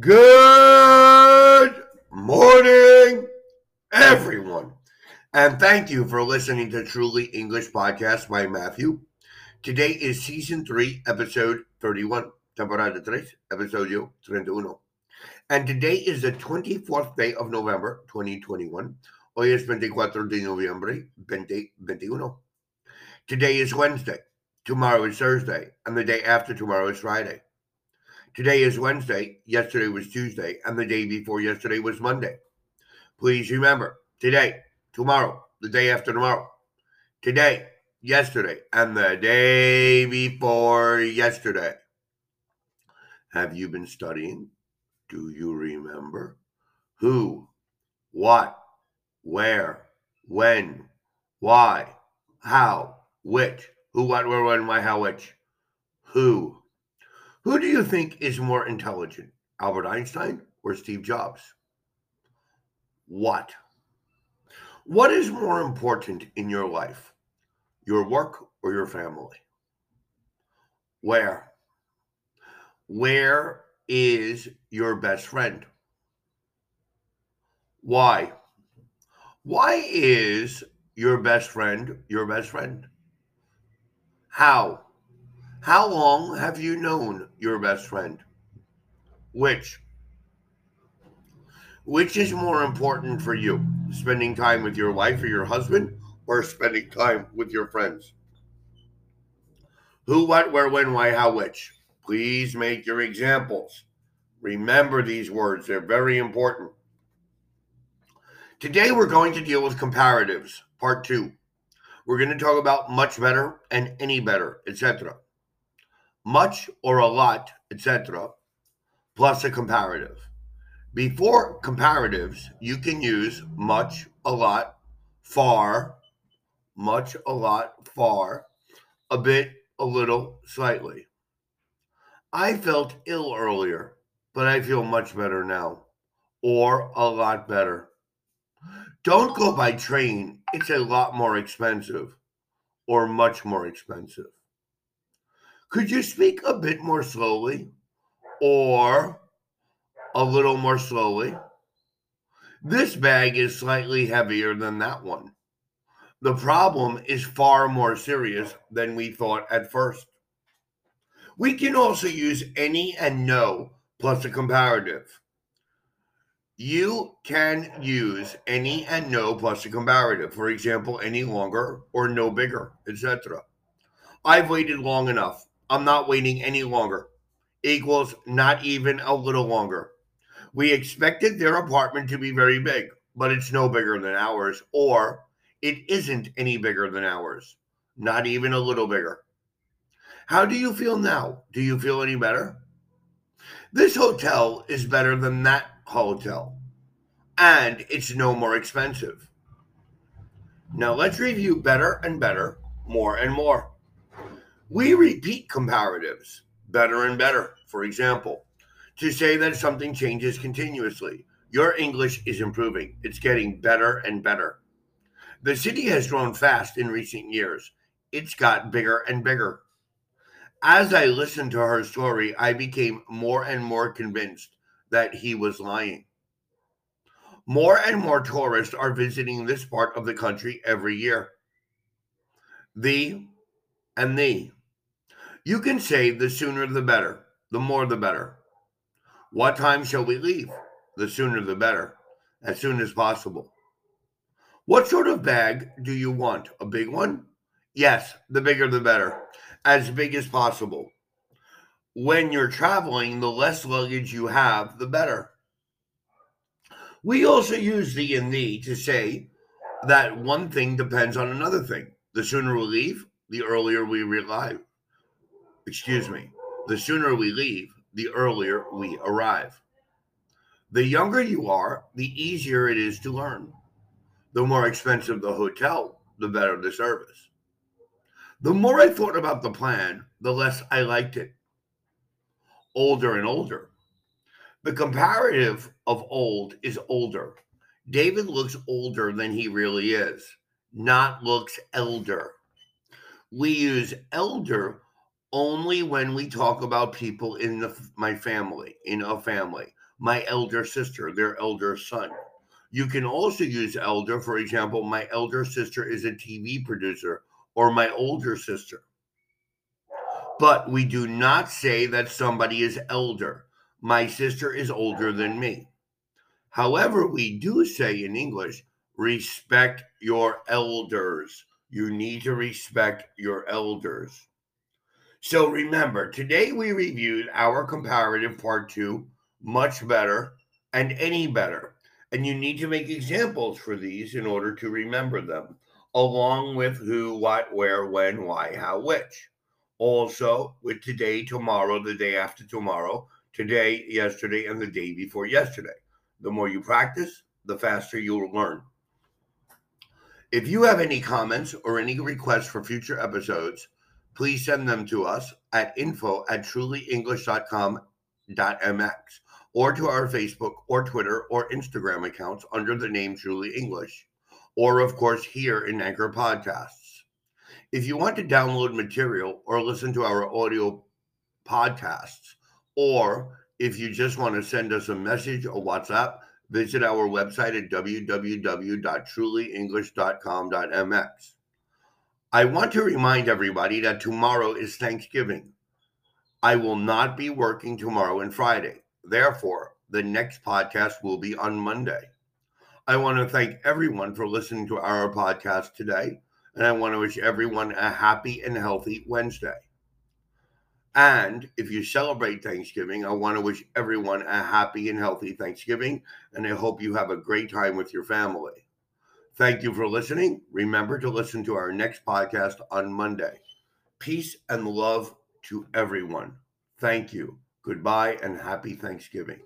Good morning, everyone. And thank you for listening to Truly English Podcast by Matthew. Today is season 3, episode 31, temporada 3, episodio 31. And today is the 24th day of November 2021. Hoy es 24 de noviembre 2021. Today is Wednesday. Tomorrow is Thursday. And the day after tomorrow is Friday. Today is Wednesday. Yesterday was Tuesday. And the day before yesterday was Monday. Please remember today, tomorrow, the day after tomorrow, today, yesterday, and the day before yesterday. Have you been studying? Do you remember? Who, what, where, when, why, how, which, who, what, where, when, why, how, which, who. Who do you think is more intelligent, Albert Einstein or Steve Jobs? What? What is more important in your life, your work or your family? Where? Where is your best friend? Why? Why is your best friend your best friend? How? How long have you known your best friend? Which? Which is more important for you? Spending time with your wife or your husband or spending time with your friends? Who, what, where, when, why, how, which? Please make your examples. Remember these words, they're very important. Today we're going to deal with comparatives, part two. We're going to talk about much better and any better, etc. Much or a lot, etc., plus a comparative. Before comparatives, you can use much, a lot, far, much, a lot, far, a bit, a little, slightly. I felt ill earlier, but I feel much better now, or a lot better. Don't go by train, it's a lot more expensive, or much more expensive. Could you speak a bit more slowly, or a little more slowly? This bag is slightly heavier than that one. The problem is far more serious than we thought at first. We can also use any and no plus a comparative. You can use any and no plus a comparative. For example, any longer or no bigger, etc. I've waited long enough. I'm not waiting any longer. Equals not even a little longer. We expected their apartment to be very big, but it's no bigger than ours, or it isn't any bigger than ours. Not even a little bigger. How do you feel now? Do you feel any better? This hotel is better than that hotel, and it's no more expensive. Now let's review better and better, more and more. We repeat comparatives, better and better. For example, to say that something changes continuously. Your English is improving, it's getting better and better. The city has grown fast in recent years, it's got bigger and bigger. As I listened to her story, I became more and more convinced that he was lying. More and more tourists are visiting this part of the country every year. The and the. You can say the sooner the better, the more the better. What time shall we leave? The sooner the better, as soon as possible. What sort of bag do you want? A big one? Yes, the bigger the better as big as possible. When you're traveling, the less luggage you have, the better. We also use the and the to say that one thing depends on another thing. The sooner we leave, the earlier we arrive. Excuse me. The sooner we leave, the earlier we arrive. The younger you are, the easier it is to learn. The more expensive the hotel, the better the service. The more I thought about the plan, the less I liked it. Older and older. The comparative of old is older. David looks older than he really is, not looks elder. We use elder only when we talk about people in the, my family, in a family. my elder sister, their elder son. You can also use elder, for example, my elder sister is a TV producer or my older sister. But we do not say that somebody is elder. My sister is older than me. However, we do say in English, respect your elders. You need to respect your elders. So remember, today we reviewed our comparative part two, much better and any better. And you need to make examples for these in order to remember them, along with who, what, where, when, why, how, which. Also, with today, tomorrow, the day after tomorrow, today, yesterday, and the day before yesterday. The more you practice, the faster you'll learn. If you have any comments or any requests for future episodes, please send them to us at info at trulyenglish.com.mx or to our Facebook or Twitter or Instagram accounts under the name Truly English, or of course here in Anchor Podcasts. If you want to download material or listen to our audio podcasts, or if you just want to send us a message or WhatsApp, visit our website at www.trulyenglish.com.mx. I want to remind everybody that tomorrow is Thanksgiving. I will not be working tomorrow and Friday. Therefore, the next podcast will be on Monday. I want to thank everyone for listening to our podcast today, and I want to wish everyone a happy and healthy Wednesday. And if you celebrate Thanksgiving, I want to wish everyone a happy and healthy Thanksgiving, and I hope you have a great time with your family. Thank you for listening. Remember to listen to our next podcast on Monday. Peace and love to everyone. Thank you. Goodbye and happy Thanksgiving.